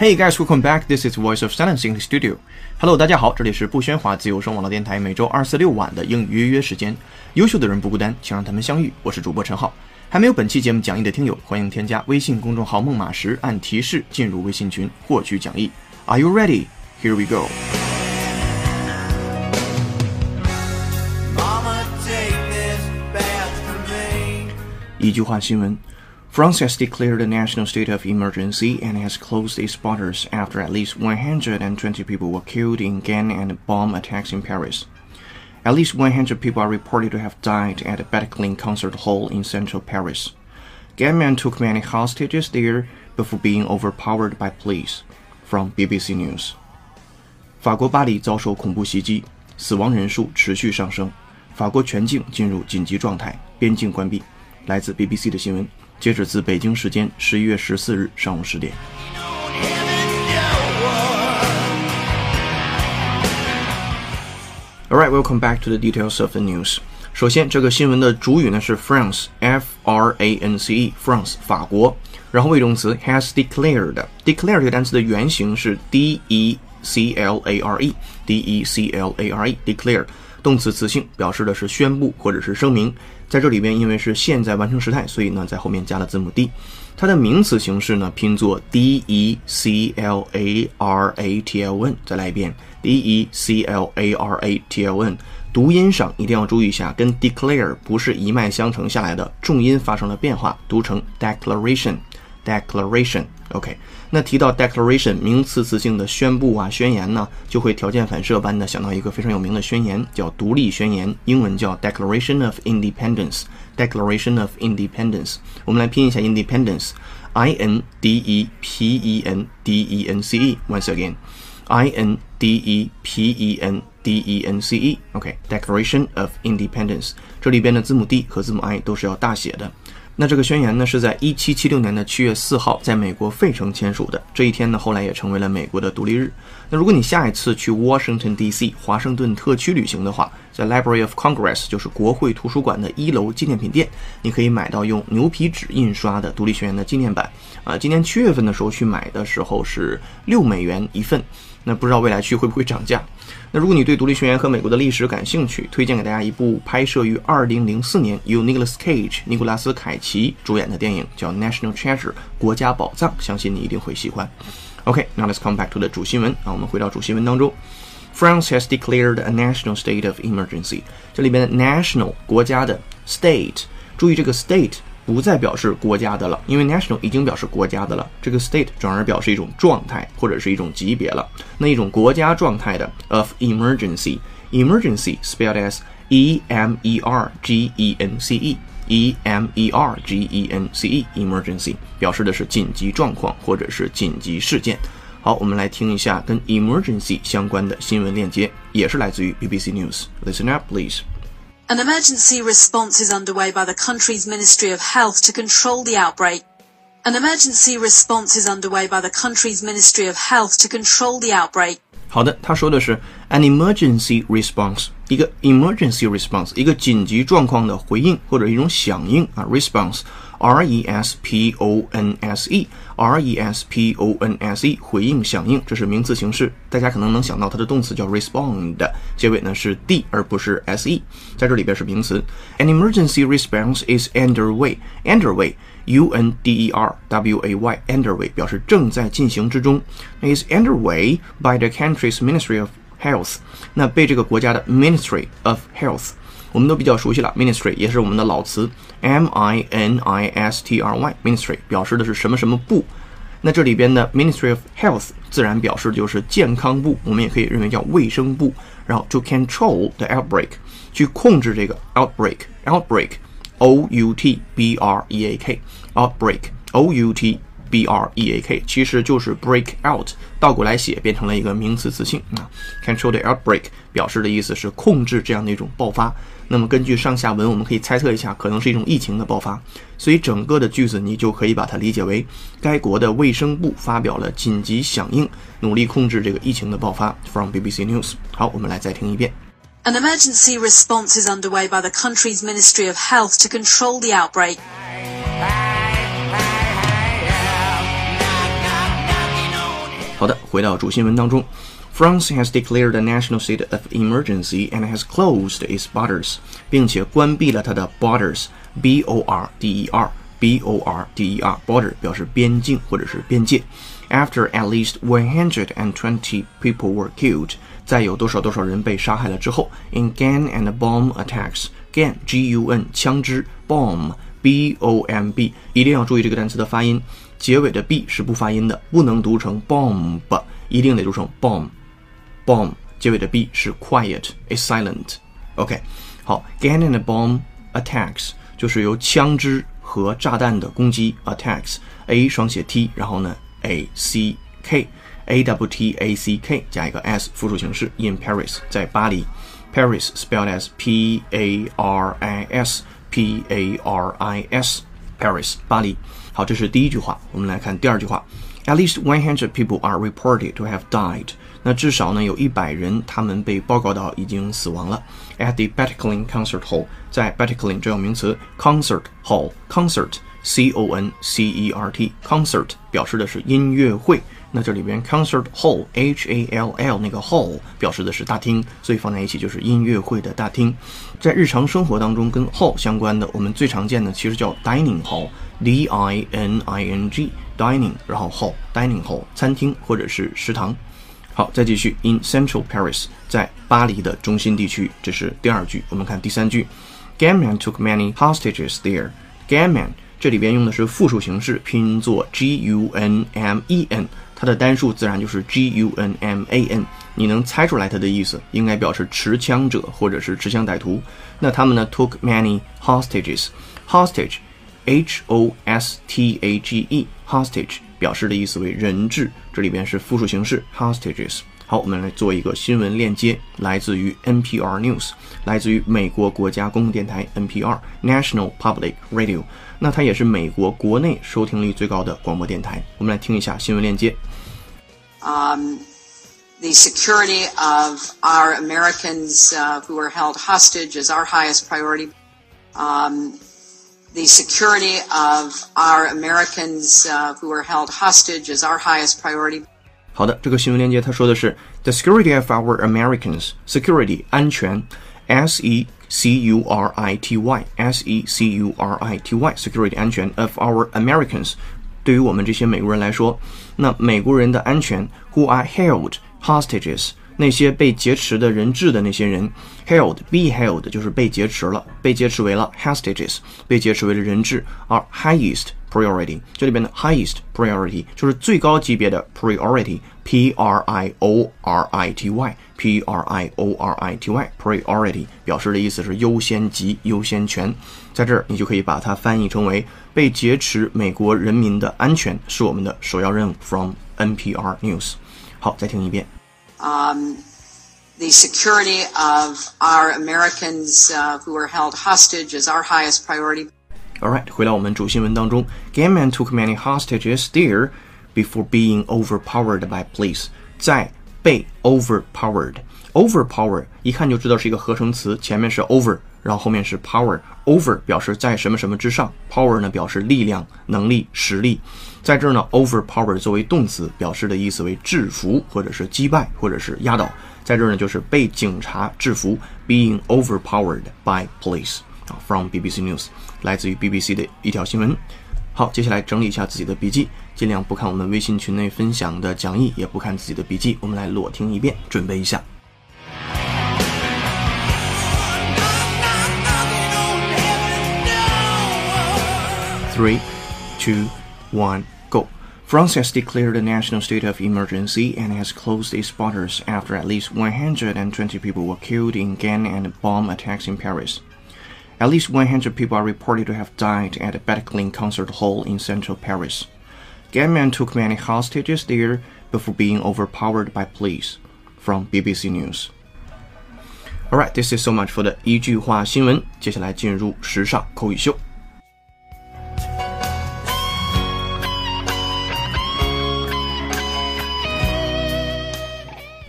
Hey guys, welcome back. This is Voice of Silence in the studio. Hello，大家好，这里是不喧哗自由声网络电台每周二四六晚的英语约约时间。优秀的人不孤单，请让他们相遇。我是主播陈浩。还没有本期节目讲义的听友，欢迎添加微信公众号“梦马时”，按提示进入微信群获取讲义。Are you ready? Here we go. 一句话新闻。：France has declared a national state of emergency and has closed its borders after at least 120 people were killed in gang and bomb attacks in Paris. At least 100 people are reported to have died at a Bataclan concert hall in central Paris. Gunmen took many hostages there before being overpowered by police. From BBC News. 法国巴黎遭受恐怖袭击，死亡人数持续上升，法国全境进入紧急状态，边境关闭。来自 BBC 的新闻， 截止自北京时间十一月十四日上午十点。All right, welcome back to the details of the news. 首先，这个新闻的主语呢是 France，F R A N C E，France 法国。然后谓动词 has declared，declare 这个单词的原型是 D E C L A R E，D E C L A R E，declare 动词词性，表示的是宣布或者是声明。在这里边，因为是现在完成时态，所以呢在后面加了字母 D。它的名词形式呢拼作 D E C L A R A T L N，再来一遍 D E C L A R A T L N。读音上一定要注意一下，跟 declare 不是一脉相承下来的，重音发生了变化，读成 declaration。declaration。OK，那提到 declaration 名词词性的宣布啊、宣言呢，就会条件反射般的想到一个非常有名的宣言，叫独立宣言，英文叫 Declaration of Independence。Declaration of Independence，我们来拼一下 independence，I N D E P E N D E N C E。Once again，I N D E P E N D E N C E。OK，Declaration of Independence，这里边的字母 D 和字母 I 都是要大写的。那这个宣言呢，是在一七七六年的七月四号，在美国费城签署的。这一天呢，后来也成为了美国的独立日。那如果你下一次去 Washington D.C. 华盛顿特区旅行的话，在 Library of Congress 就是国会图书馆的一楼纪念品店，你可以买到用牛皮纸印刷的独立宣言的纪念版。啊，今年七月份的时候去买的时候是六美元一份。那不知道未来去会不会涨价？那如果你对独立宣言和美国的历史感兴趣，推荐给大家一部拍摄于2004年由 Nicolas Cage 尼古拉斯凯奇主演的电影，叫《National Treasure》国家宝藏，相信你一定会喜欢。OK，now、let's come back to the 主新闻啊，我们回到主新闻当中。France has declared a national state of emergency。这里边的 national 国家的 state，注意这个 state 不再表示国家的了，因为 national 已经表示国家的了，这个 state 转而表示一种状态或者是一种级别了。那一种国家状态的 of emergency，emergency spelled as e m e r g e n c e，e m e r g e n c e，emergency 表示的是紧急状况或者是紧急事件。好，我们来听一下跟 emergency 相关的新闻链接，也是来自于 BBC News。Listen up, please. An emergency response is underway by the country's Ministry of Health to control the outbreak. An emergency response is underway by the country's Ministry of Health to control the outbreak. 好的，他说的是 An emergency response，一个 emergency response，一个紧急状况的回应或者一种响应啊，response，r e s p o n s e，r e s p o n s e，回应响应，这是名词形式，大家可能能想到它的动词叫 respond，结尾呢是 d 而不是 s e，在这里边是名词。An emergency response is underway，underway。 U N D E R W A Y underway 表示正在进行之中。那 is underway by the country's Ministry of Health。那被这个国家的 Ministry of Health，我们都比较熟悉了。Ministry 也是我们的老词，M I N I S T R Y Ministry 表示的是什么什么部。那这里边的 Ministry of Health 自然表示就是健康部，我们也可以认为叫卫生部。然后 to control the outbreak，去控制这个 outbreak，outbreak。 O U T B R E A K outbreak O U T B R E A K 其实就是 break out，倒过来写变成了一个名词词性啊。Control the outbreak 表示的意思是控制这样的一种爆发。那么根据上下文，我们可以猜测一下，可能是一种疫情的爆发。所以整个的句子你就可以把它理解为，该国的卫生部发表了紧急响应，努力控制这个疫情的爆发。From BBC News。好，我们来再听一遍。An emergency response is underway by the country's Ministry of Health to control the outbreak. 好的，回到主新闻当中。France has declared a national state of emergency and has closed its borders，并且关闭了它的 borders，b o r d e r b o r d e r border 表示边境或者是边界。 After at least 120 people were killed，在有多少多少人被杀害了之后，in gun and bomb attacks，gun g u n 枪支，bomb b o m b 一定要注意这个单词的发音，结尾的 b 是不发音的，不能读成 bomb，一定得读成 bomb，bomb 结尾的 b 是 quiet，is silent。OK，好，gun and bomb attacks 就是由枪支和炸弹的攻击，attacks，a 双写 t，然后呢 a c k。A W T A C K 加一个 s 复数形式，in Paris 在巴黎，Paris spelled as P A R I S P A R I S Paris 巴黎。好，这是第一句话。我们来看第二句话，At least one hundred people are reported to have died。那至少呢有一百人，他们被报告到已经死亡了。At the Bataclan Concert Hall，在 Bataclan 这样名词，Concert Hall Concert C O N C E R T Concert 表示的是音乐会。那这里边 concert hall h a l l 那个 hall 表示的是大厅，所以放在一起就是音乐会的大厅。在日常生活当中，跟 hall 相关的，我们最常见的其实叫 dining hall d i n i n g dining，然后 hall dining hall 餐厅或者是食堂。好，再继续 in central Paris，在巴黎的中心地区，这是第二句。我们看第三句，Gunmen took many hostages there。Gunmen 这里边用的是复数形式，拼作 g u n m e n。它的单数自然就是 G U N M A N，你能猜出来它的意思，应该表示持枪者或者是持枪歹徒。那他们呢，took many hostages，hostage，H O S T A G E，hostage 表示的意思为人质，这里边是复数形式 hostages。好，我们来做一个新闻链接，来自于 NPR News，来自于美国国家公共电台 NPR National Public Radio。那它也是美国国内收听率最高的广播电台。我们来听一下新闻链接。Um, the security of our Americans uh, who are held hostage is our highest priority. Um, the security of our Americans uh, who are held hostage is our highest priority. 好的，这个新闻链接他说的是 the security of our Americans security 安全 ，S E C U R I T Y S E C U R I T Y security 安全 of our Americans 对于我们这些美国人来说，那美国人的安全，who are held hostages，那些被劫持的人质的那些人，held be held 就是被劫持了，被劫持为了 hostages，被劫持为了人质，而 highest priority 这里边的 highest priority 就是最高级别的 priority，p r i o r i t y p r i o r i t y priority 表示的意思是优先级、优先权。在这儿，你就可以把它翻译成为被劫持美国人民的安全是我们的首要任务。From NPR News。好，再听一遍。Um, the security of our Americans uh, who are held hostage is our highest priority. All right，回到我们主新闻当中，Gunmen took many hostages there before being overpowered by police。在 被 overpowered overpower 一看就知道是一个合成词，前面是 over，然后后面是 power。over 表示在什么什么之上，power 呢表示力量、能力、实力。在这儿呢，overpower 作为动词，表示的意思为制服，或者是击败，或者是压倒。在这儿呢，就是被警察制服，being overpowered by police。啊，from BBC News，来自于 BBC 的一条新闻。好，接下来整理一下自己的笔记，尽量不看我们微信群内分享的讲义，也不看自己的笔记，我们来裸听一遍，准备一下。Three, two, one, go. France has declared a national state of emergency and has closed its borders after at least 120 people were killed in gang and bomb attacks in Paris. At least 100 people are reported to have died at the Bataclan concert hall in central Paris. Gunmen took many hostages there before being overpowered by police. From BBC News. Alright, this is so much for the 一句话新闻。接下来进入时尚口语秀。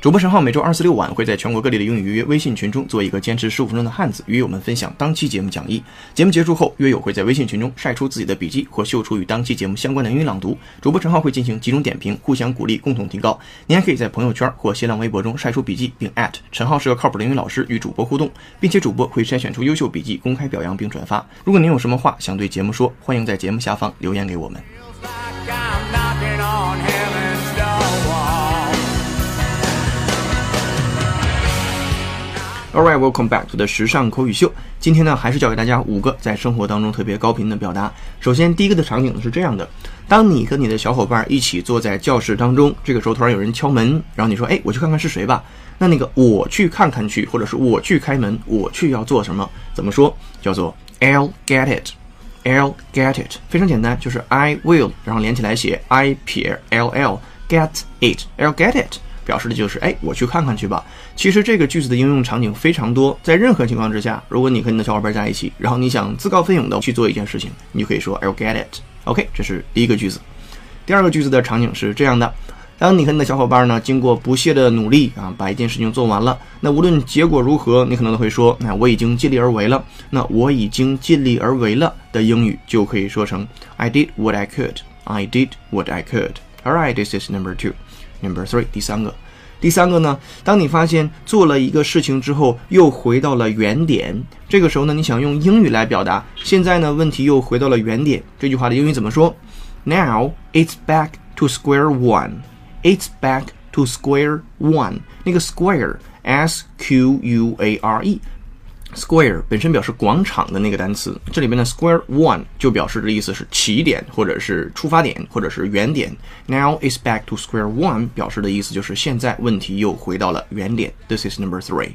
主播陈浩每周二四六晚会在全国各地的英语约约微信群中做一个坚持十五分钟的汉子，与友们分享当期节目讲义。节目结束后，约友会在微信群中晒出自己的笔记或秀出与当期节目相关的英语朗读，主播陈浩会进行集中点评，互相鼓励，共同提高。您还可以在朋友圈或新浪微博中晒出笔记，并陈浩是个靠谱的英语老师与主播互动，并且主播会筛选出优秀笔记公开表扬并转发。如果您有什么话想对节目说，欢迎在节目下方留言给我们。All right, welcome back to the 时尚口语秀。今天呢，还是教给大家五个在生活当中特别高频的表达。首先，第一个的场景呢是这样的：当你和你的小伙伴一起坐在教室当中，这个时候突然有人敲门，然后你说：“哎，我去看看是谁吧。”那那个我去看看去，或者是我去开门，我去要做什么？怎么说？叫做 I'll get it。I'll get it，非常简单，就是 I will，然后连起来写 I 撇 L L get it，I'll get it，表示的就是哎，我去看看去吧。其实这个句子的应用场景非常多，在任何情况之下，如果你和你的小伙伴在一起，然后你想自告奋勇的去做一件事情，你就可以说 I'll get it。OK，这是第一个句子。第二个句子的场景是这样的：当你和你的小伙伴呢，经过不懈的努力啊，把一件事情做完了，那无论结果如何，你可能都会说，那我已经尽力而为了。那我已经尽力而为了的英语就可以说成 I did what I could. I did what I could. All right, this is number two. Number three，第三个。第三个呢，当你发现做了一个事情之后，又回到了原点，这个时候呢，你想用英语来表达，现在呢，问题又回到了原点，这句话的英语怎么说？Now it's back to square one. It's back to square one. 那个 square s q u a r e square 本身表示广场的那个单词，这里边的 square one 就表示的意思是起点或者是出发点或者是原点。Now is back to square one 表示的意思就是现在问题又回到了原点。This is number three.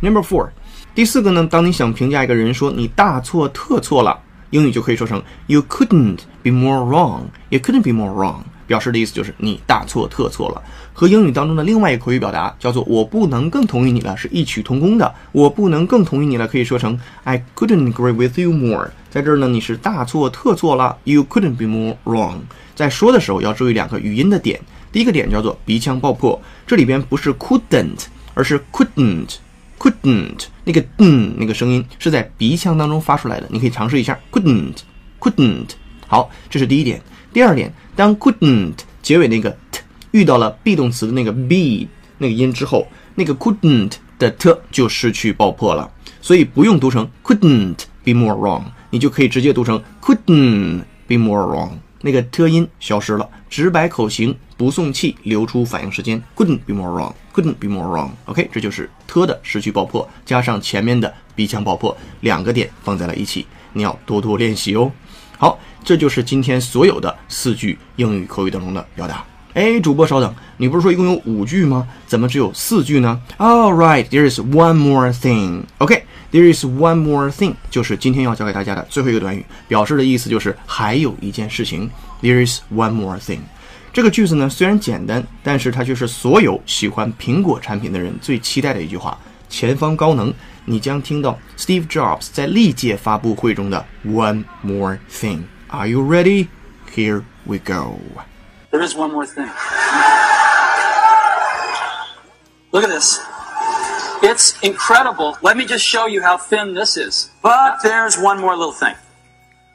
Number four，第四个呢，当你想评价一个人说你大错特错了，英语就可以说成 You couldn't be more wrong. You couldn't be more wrong. 表示的意思就是你大错特错了，和英语当中的另外一个口语表达叫做“我不能更同意你了”是异曲同工的。我不能更同意你了，可以说成 I couldn't agree with you more。在这儿呢，你是大错特错了，You couldn't be more wrong。在说的时候要注意两个语音的点，第一个点叫做鼻腔爆破，这里边不是 couldn't，而是 couldn't。couldn't 那个嗯那个声音是在鼻腔当中发出来的，你可以尝试一下 couldn't couldn't。好，这是第一点。第二点，当 couldn't 结尾那个 t 遇到了 be 动词的那个 be 那个音之后，那个 couldn't 的 t 就失去爆破了，所以不用读成 couldn't be more wrong，你就可以直接读成 couldn't be more wrong，那个 t 音消失了，直白口型，不送气，留出反应时间，couldn't be more wrong，couldn't be more wrong。OK，这就是 t 的失去爆破，加上前面的鼻腔爆破，两个点放在了一起，你要多多练习哦。好，这就是今天所有的四句英语口语当中的表达。哎，主播稍等，你不是说一共有五句吗？怎么只有四句呢？All right, there is one more thing. OK, there is one more thing，就是今天要教给大家的最后一个短语，表示的意思就是还有一件事情。There is one more thing。这个句子呢虽然简单，但是它却是所有喜欢苹果产品的人最期待的一句话。前方高能，你将听到 Steve Jobs 在历届发布会中的 One more thing。Are you ready? Here we go. There is one more thing. Look at this. It's incredible. Let me just show you how thin this is. But there's one more little thing.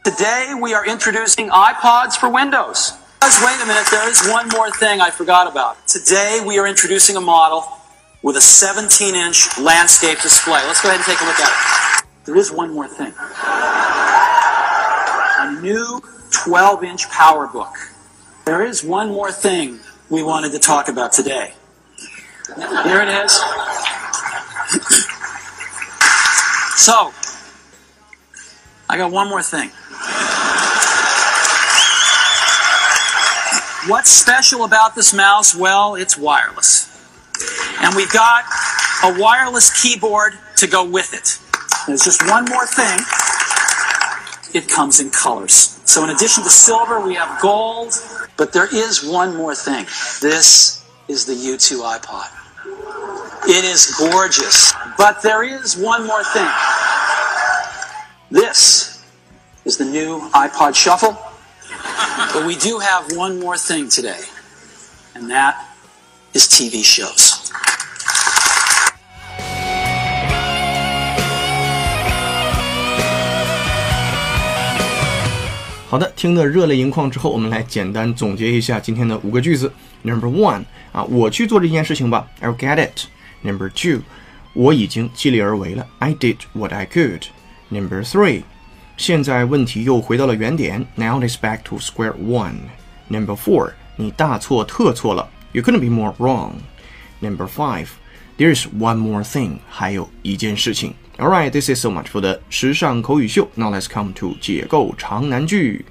Today we are introducing iPods for Windows. Wait a minute, there is one more thing I forgot about. Today we are introducing a model with a 17 inch landscape display. Let's go ahead and take a look at it. There is one more thing. A new 12 inch PowerBook. There is one more thing we wanted to talk about today. Here it is. So, I got one more thing. What's special about this mouse? Well, it's wireless. And we've got a wireless keyboard to go with it. There's just one more thing. It comes in colors. So in addition to silver, we have gold, but there is one more thing. This is the U2 iPod. It is gorgeous, but there is one more thing. This is the new iPod Shuffle. But we do have one more thing today, and that is TV shows. 好的，听得热泪盈眶之后，我们来简单总结一下今天的五个句子。Number one 啊，我去做这件事情吧，I'll get it。Number two，我已经尽力而为了，I did what I could。Number three，现在问题又回到了原点，Now it's back to square one。Number four，你大错特错了，You couldn't be more wrong。Number five，there's one more thing，还有一件事情。Alright, this is so much for the 时尚口语秀。Now let's come to 解构长难句。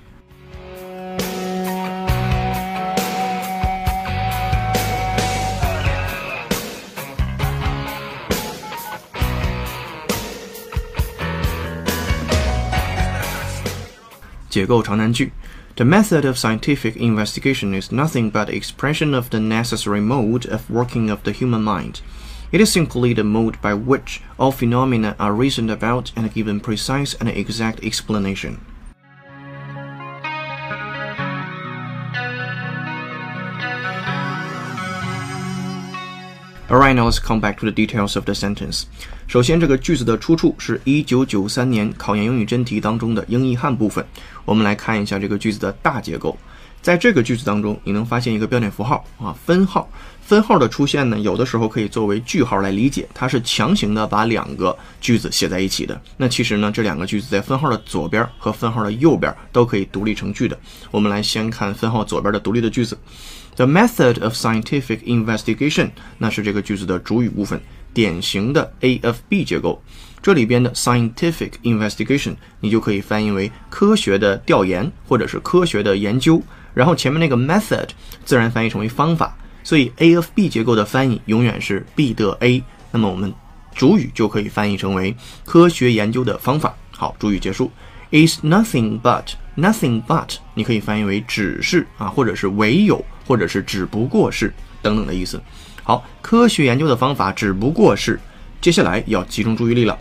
解构长难句。The method of scientific investigation is nothing but expression of the necessary mode of working of the human mind. It is simply the mode by which all phenomena are reasoned about and given precise and exact explanation. Alright, now let's come back to the details of the sentence. 首先，这个句子的出处是一九九三年考研英语真题当中的英译汉部分。我们来看一下这个句子的大结构。 在这个句子当中，你能发现一个标点符号啊，分号。分号的出现呢，有的时候可以作为句号来理解，它是强行的把两个句子写在一起的。那其实呢，这两个句子在分号的左边和分号的右边都可以独立成句的。我们来先看分号左边的独立的句子。The method of scientific investigation，那是这个句子的主语部分，典型的 A of B 结构。这里边的 scientific investigation，你就可以翻译为科学的调研或者是科学的研究。然后前面那个 method 自然翻译成为方法。所以 A of B 结构的翻译永远是 B 的 A。那么我们主语就可以翻译成为科学研究的方法。好，主语结束。Is nothing but nothing but，你可以翻译为只是啊，或者是唯有，或者是只不过是等等的意思。好，科学研究的方法只不过是，接下来要集中注意力了。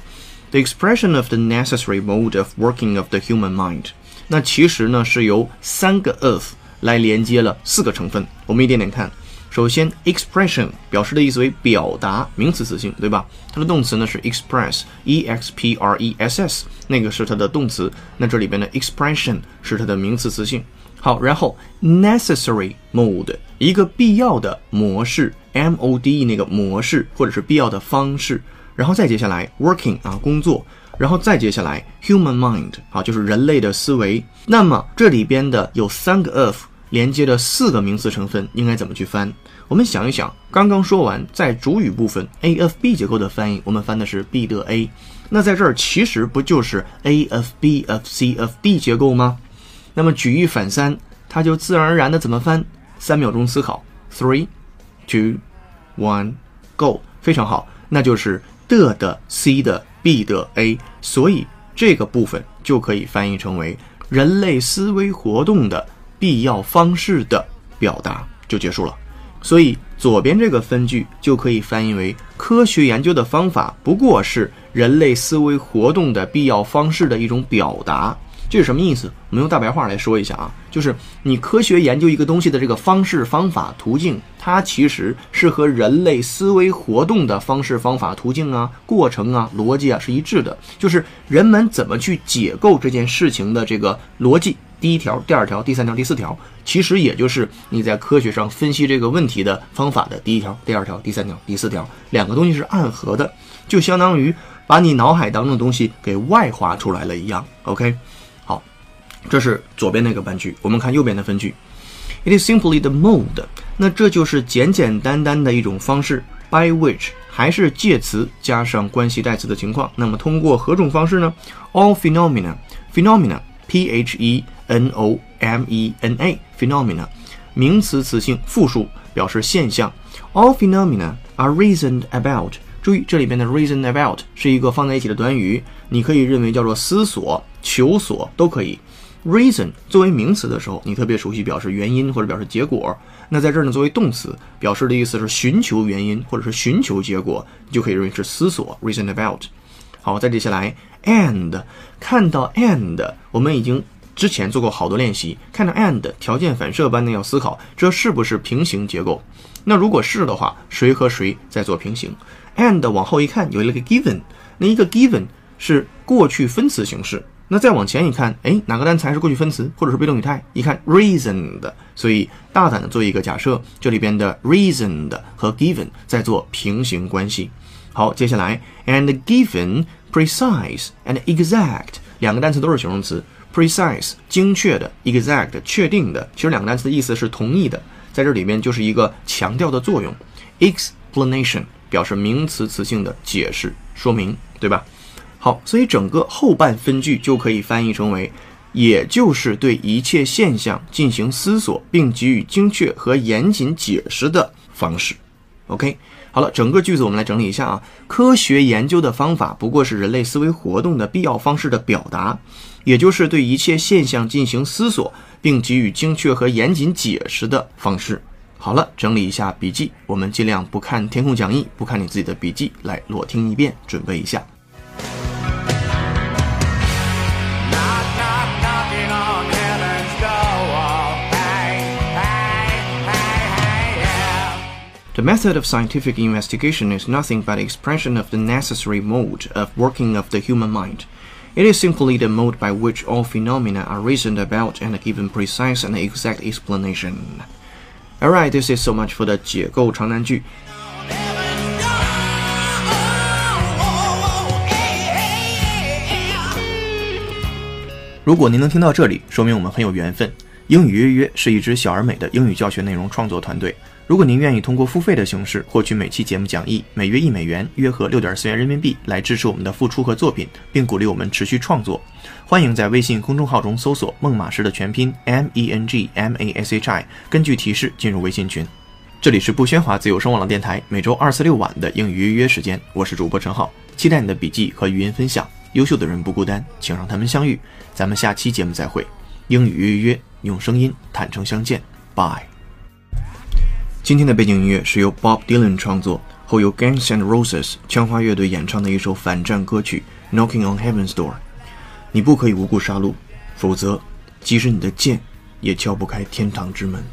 The expression of the necessary mode of working of the human mind，那其实呢是由三个 of 来连接了四个成分。我们一点点看。首先，expression 表示的意思为表达，名词词性，对吧？它的动词呢是 express，e x p r e s s，那个是它的动词。那这里边的 expression 是它的名词词性。好，然后 necessary mode 一个必要的模式，m o d e 那个模式或者是必要的方式。然后再接下来 working 啊工作，然后再接下来 human mind 啊就是人类的思维。那么这里边的有三个 of。连接的四个名词成分应该怎么去翻？我们想一想，刚刚说完在主语部分 A of B 结构的翻译，我们翻的是 B 的 A。那在这儿其实不就是 A of B of C of D 结构吗？那么举一反三，它就自然而然的怎么翻？三秒钟思考，three, two, one, go，非常好，那就是的的 C 的 B 的 A，所以这个部分就可以翻译成为人类思维活动的。必要方式的表达就结束了，所以左边这个分句就可以翻译为科学研究的方法不过是人类思维活动的必要方式的一种表达。这是什么意思？我们用大白话来说一下啊，就是你科学研究一个东西的这个方式、方法、途径，它其实是和人类思维活动的方式、方法、途径啊、过程啊、逻辑啊是一致的。就是人们怎么去解构这件事情的这个逻辑，第一条、第二条、第三条、第四条，其实也就是你在科学上分析这个问题的方法的第一条、第二条、第三条、第四条，两个东西是暗合的，就相当于把你脑海当中的东西给外化出来了一样。OK 好。这是左边那个半句，我们看右边的分句。It is simply the mode，那这就是简简单单的一种方式，by which 还是介词加上关系代词的情况。那么通过何种方式呢？All phenomena，phenomena，p h e n o m e n a，phenomena，名词词性复数，表示现象。All phenomena are reasoned about。注意这里边的 reason about 是一个放在一起的短语，你可以认为叫做思索、求索都可以。Reason 作为名词的时候，你特别熟悉，表示原因或者表示结果。那在这儿呢，作为动词，表示的意思是寻求原因或者是寻求结果，你就可以认为是思索。Reason about。好，再接下来，and 看到 and，我们已经之前做过好多练习，看到 and 条件反射般的要思考，这是不是平行结构？那如果是的话，谁和谁在做平行？and 往后一看，有一个 given，那一个 given 是过去分词形式。那再往前一看，哎，哪个单词还是过去分词或者是被动语态？一看 reasoned，所以大胆的做一个假设，这里边的 reasoned 和 given 在做平行关系。好，接下来 and given precise and exact 两个单词都是形容词，precise 精确的，exact 确定的，其实两个单词的意思是同义的，在这里面就是一个强调的作用，explanation 表示名词词性的解释说明，对吧？好，所以整个后半分句就可以翻译成为，也就是对一切现象进行思索，并给予精确和严谨解释的方式。OK，好了，整个句子我们来整理一下啊。科学研究的方法不过是人类思维活动的必要方式的表达，也就是对一切现象进行思索，并给予精确和严谨解释的方式。好了，整理一下笔记，我们尽量不看填空讲义，不看你自己的笔记，来裸听一遍，准备一下。The method of scientific investigation is nothing but expression of the necessary mode of working of the human mind. It is simply the mode by which all phenomena are reasoned about and given precise and exact explanation. Alright, this is so much for the 解构长难句。如果您能听到这里，说明我们很有缘分。英语约约是一支小而美的英语教学内容创作团队。 如果您愿意通过付费的形式获取每期节目讲义，每月一美元，约合六点四元人民币，来支持我们的付出和作品，并鼓励我们持续创作，欢迎在微信公众号中搜索“孟马师”的全拼 M E N G M A S H I，根据提示进入微信群。这里是不喧哗自由声网络电台，每周二四六晚的英语约约时间，我是主播陈浩，期待你的笔记和语音分享。优秀的人不孤单，请让他们相遇。咱们下期节目再会。英语约约，用声音坦诚相见。Bye。今天的背景音乐是由 Bob Dylan 创作，后由 Guns and Roses 枪花乐队演唱的一首反战歌曲《Knocking on Heaven's Door》。你不可以无故杀戮，否则，即使你的剑也敲不开天堂之门。